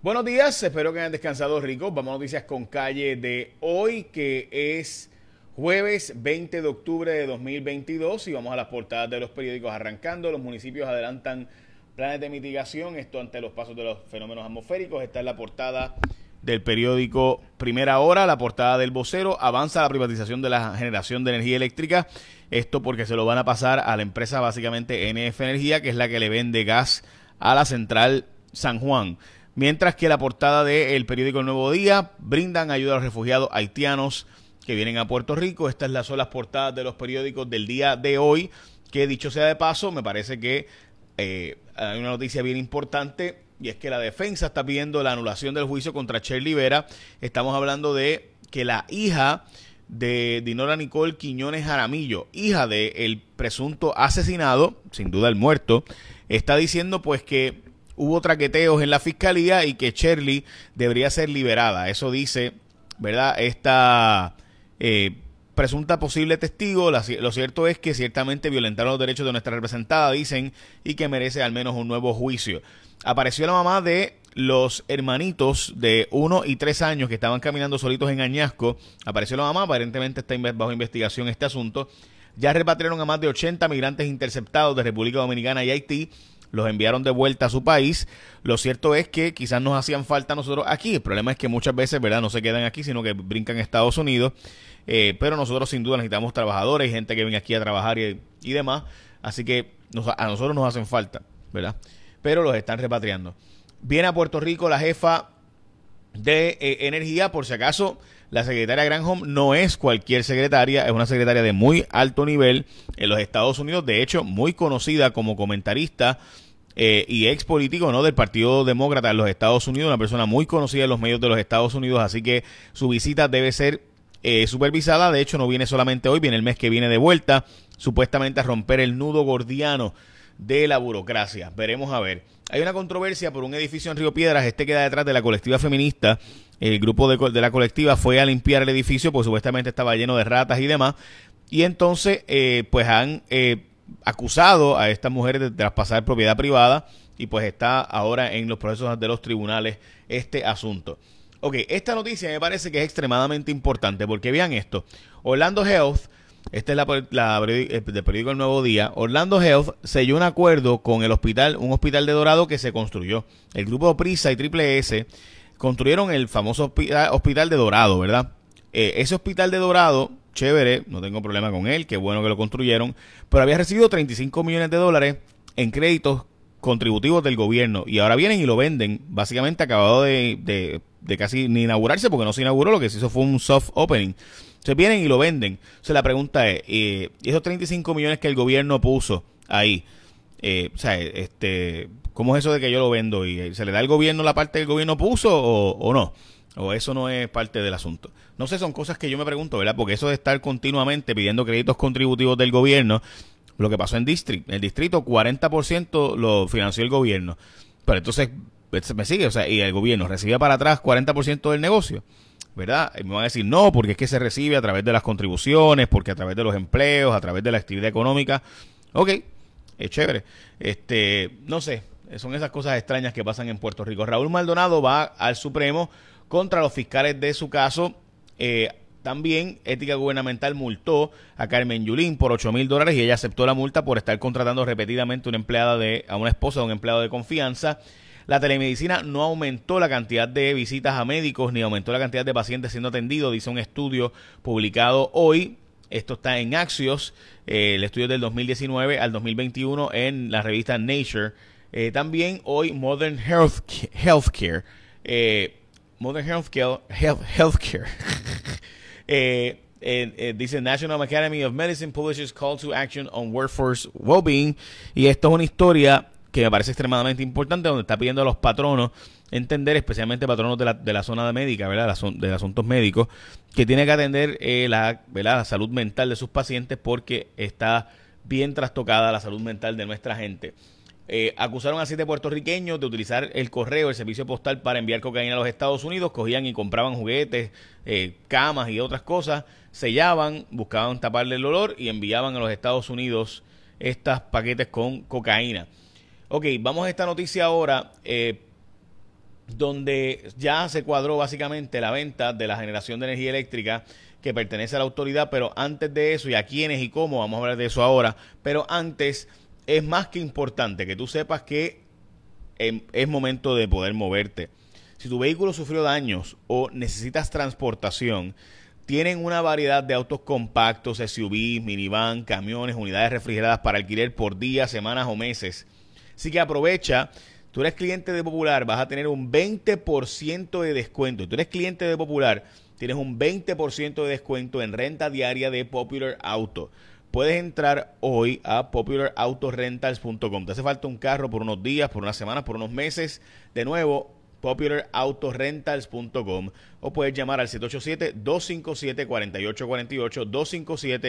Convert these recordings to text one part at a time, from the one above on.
Buenos días, espero que hayan descansado ricos. Vamos a noticias con calle de hoy, que es jueves 20 de octubre de 2022 y vamos a las portadas de los periódicos arrancando. Los municipios adelantan planes de mitigación, esto ante los pasos de los fenómenos atmosféricos. Esta es la portada del periódico Primera Hora, la portada del vocero, avanza la privatización de la generación de energía eléctrica, esto porque se lo van a pasar a la empresa básicamente NF Energía, que es la que le vende gas a la central San Juan. Mientras que la portada del periódico El Nuevo Día brindan ayuda a los refugiados haitianos que vienen a Puerto Rico. Estas son las portadas de los periódicos del día de hoy, que dicho sea de paso, me parece que eh, hay una noticia bien importante y es que la defensa está pidiendo la anulación del juicio contra Shirley Vera. Estamos hablando de que la hija de Dinora Nicole Quiñones Jaramillo, hija del presunto asesinado, sin duda el muerto, está diciendo pues que hubo traqueteos en la fiscalía y que Shirley debería ser liberada. Eso dice, ¿verdad? Esta eh, presunta posible testigo. lo cierto es que ciertamente violentaron los derechos de nuestra representada, dicen, y que merece al menos un nuevo juicio. Apareció la mamá de los hermanitos de uno y tres años que estaban caminando solitos en Añasco. Apareció la mamá, aparentemente está bajo investigación este asunto. Ya repatriaron a más de 80 migrantes interceptados de República Dominicana y Haití los enviaron de vuelta a su país. Lo cierto es que quizás nos hacían falta nosotros aquí. El problema es que muchas veces, ¿verdad? No se quedan aquí, sino que brincan a Estados Unidos. Eh, pero nosotros sin duda necesitamos trabajadores, gente que viene aquí a trabajar y, demás. Así que a nosotros nos hacen falta, ¿verdad? Pero los están repatriando. Viene a Puerto Rico la jefa de eh, energía, por si acaso la secretaria Granholm no es cualquier secretaria, es una secretaria de muy alto nivel en los Estados Unidos, de hecho muy conocida como comentarista eh, y ex político ¿no? del Partido Demócrata en los Estados Unidos, una persona muy conocida en los medios de los Estados Unidos, así que su visita debe ser eh, supervisada, de hecho no viene solamente hoy, viene el mes que viene de vuelta, supuestamente a romper el nudo gordiano de la burocracia. Veremos a ver. Hay una controversia por un edificio en Río Piedras, este queda detrás de la colectiva feminista el grupo de, la colectiva fue a limpiar el edificio, porque supuestamente estaba lleno de ratas y demás. Y entonces, eh, pues han eh, acusado a estas mujeres de traspasar propiedad privada y pues está ahora en los procesos de los tribunales este asunto. Ok, esta noticia me parece que es extremadamente importante porque vean esto. Orlando Health, esta es la, la eh, del periódico El Nuevo Día, Orlando Health selló un acuerdo con el hospital, un hospital de Dorado que se construyó. El grupo Prisa y Triple S construyeron el famoso hospital de Dorado, ¿verdad? Eh, ese hospital de Dorado, chévere, no tengo problema con él, qué bueno que lo construyeron, pero había recibido 35 millones de dólares en créditos contributivos del gobierno y ahora vienen y lo venden, básicamente acabado de, de, casi ni inaugurarse porque no se inauguró, lo que se hizo fue un soft opening. Se vienen y lo venden. Entonces la pregunta es, eh, esos 35 millones que el gobierno puso ahí, eh, o sea, este, ¿Cómo es eso de que yo lo vendo y se le da al gobierno la parte que el gobierno puso o, no? O eso no es parte del asunto. No sé, son cosas que yo me pregunto, ¿verdad? Porque eso de estar continuamente pidiendo créditos contributivos del gobierno, lo que pasó en District, el distrito 40% lo financió el gobierno. Pero entonces, pues, me sigue, o sea, y el gobierno recibía para atrás 40% del negocio. ¿Verdad? Y me van a decir, no, porque es que se recibe a través de las contribuciones, porque a través de los empleos, a través de la actividad económica. Ok, es chévere. Este, no sé, son esas cosas extrañas que pasan en Puerto Rico. Raúl Maldonado va al Supremo contra los fiscales de su caso. Eh, también Ética Gubernamental multó a Carmen Yulín por 8 mil dólares y ella aceptó la multa por estar contratando repetidamente una empleada de, a una esposa de un empleado de confianza. La telemedicina no aumentó la cantidad de visitas a médicos ni aumentó la cantidad de pacientes siendo atendidos, dice un estudio publicado hoy. Esto está en Axios, eh, el estudio del 2019 al 2021 en la revista Nature. Eh, también hoy Modern Health Healthcare, eh, Modern Healthcare, Health, Healthcare. dice National Academy of Medicine publishes call to action on workforce well-being y esto es una historia que me parece extremadamente importante donde está pidiendo a los patronos entender, especialmente patronos de la, de la zona médica, ¿verdad? de asuntos médicos, que tiene que atender la, la salud mental de sus pacientes porque está bien trastocada la salud mental de nuestra gente. Eh, acusaron a siete puertorriqueños de utilizar el correo, el servicio postal para enviar cocaína a los Estados Unidos. Cogían y compraban juguetes, eh, camas y otras cosas, sellaban, buscaban taparle el olor y enviaban a los Estados Unidos estos paquetes con cocaína. Ok, vamos a esta noticia ahora. Eh, donde ya se cuadró básicamente la venta de la generación de energía eléctrica que pertenece a la autoridad, pero antes de eso, y a quiénes y cómo, vamos a hablar de eso ahora, pero antes es más que importante que tú sepas que em, es momento de poder moverte. Si tu vehículo sufrió daños o necesitas transportación, tienen una variedad de autos compactos, SUVs, minivan, camiones, unidades refrigeradas para alquiler por días, semanas o meses. Así que aprovecha tú eres cliente de Popular, vas a tener un 20% de descuento. Tú eres cliente de Popular, tienes un 20% de descuento en renta diaria de Popular Auto. Puedes entrar hoy a popularautorentals.com. Te hace falta un carro por unos días, por unas semanas, por unos meses. De nuevo, popularautorentals.com o puedes llamar al 787-257-4848,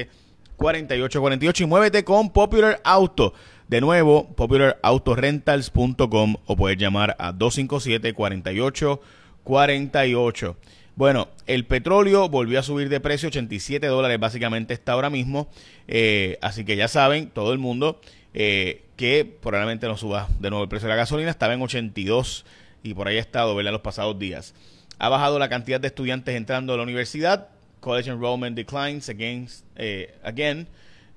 257-4848 y muévete con Popular Auto. De nuevo, popularautorentals.com o puedes llamar a 257-4848. Bueno, el petróleo volvió a subir de precio, 87 dólares básicamente está ahora mismo. Eh, así que ya saben, todo el mundo, eh, que probablemente no suba de nuevo el precio de la gasolina. Estaba en 82 y por ahí ha estado, ¿verdad? Los pasados días. Ha bajado la cantidad de estudiantes entrando a la universidad. College enrollment declines eh, again.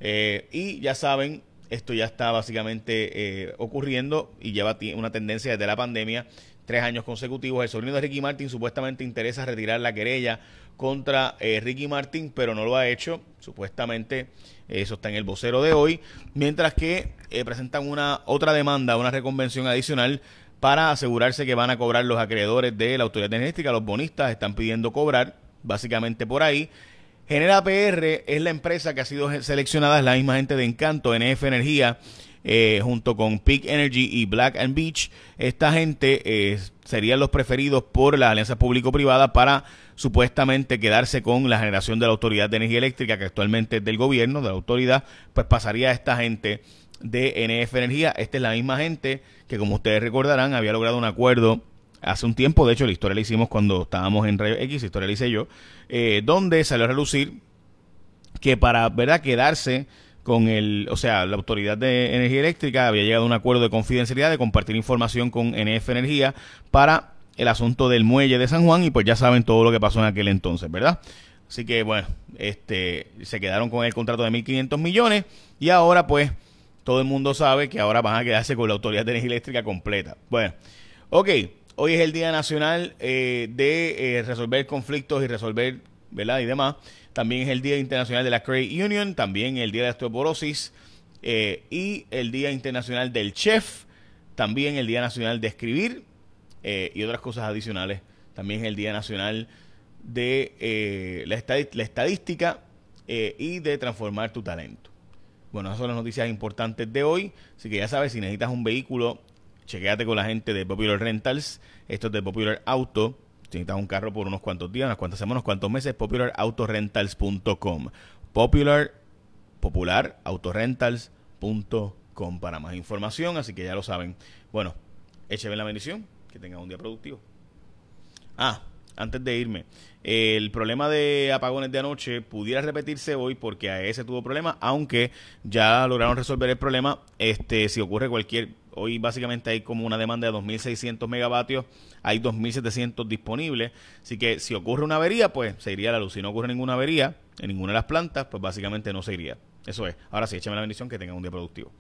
Eh, y ya saben, esto ya está básicamente eh, ocurriendo y lleva una tendencia desde la pandemia, tres años consecutivos. El sobrino de Ricky Martin supuestamente interesa retirar la querella contra Ricky Martin, pero no lo ha hecho. Supuestamente eso está en el vocero de hoy. Mientras que presentan una otra demanda, una reconvención adicional para asegurarse que van a cobrar los acreedores de la autoridad energética. Los bonistas están pidiendo cobrar, básicamente por ahí. Genera PR es la empresa que ha sido seleccionada, es la misma gente de Encanto, NF Energía, eh, junto con Peak Energy y Black and Beach. Esta gente eh, serían los preferidos por la alianza público-privada para supuestamente quedarse con la generación de la Autoridad de Energía Eléctrica, que actualmente es del gobierno, de la autoridad, pues pasaría a esta gente de NF Energía. Esta es la misma gente que, como ustedes recordarán, había logrado un acuerdo hace un tiempo. De hecho, la historia la hicimos cuando estábamos en Rayo X, la historia la hice yo, eh, donde salió a relucir que para verdad quedarse con el, o sea, la Autoridad de Energía Eléctrica había llegado a un acuerdo de confidencialidad de compartir información con NF Energía para el asunto del muelle de San Juan y pues ya saben todo lo que pasó en aquel entonces, ¿verdad? Así que bueno, este se quedaron con el contrato de 1500 millones y ahora pues todo el mundo sabe que ahora van a quedarse con la Autoridad de Energía Eléctrica completa. Bueno, ok, hoy es el Día Nacional eh, de eh, resolver conflictos y resolver, ¿verdad? Y demás. También es el Día Internacional de la Credit Union, también el Día de la Osteoporosis eh, y el Día Internacional del Chef, también el Día Nacional de Escribir y otras cosas adicionales. También es el Día Nacional de la, la, Estadística y de transformar tu talento. Bueno, esas son las noticias importantes de hoy. Así que ya sabes, si necesitas un vehículo, chequéate con la gente de Popular Rentals. Esto es de Popular Auto. Si necesitas un carro por unos cuantos días, unas cuantas semanas, unos cuantos meses, popularautorentals.com. Popular, popular, autorentals.com para más información. Así que ya lo saben. Bueno, écheme la bendición. Que tengan un día productivo. Ah, antes de irme, el problema de apagones de anoche pudiera repetirse hoy porque a ese tuvo problema, aunque ya lograron resolver el problema. Este, si ocurre cualquier, hoy básicamente hay como una demanda de 2.600 megavatios, hay 2.700 disponibles, así que si ocurre una avería, pues se iría la luz. Si no ocurre ninguna avería en ninguna de las plantas, pues básicamente no se iría. Eso es. Ahora sí, échame la bendición que tengan un día productivo.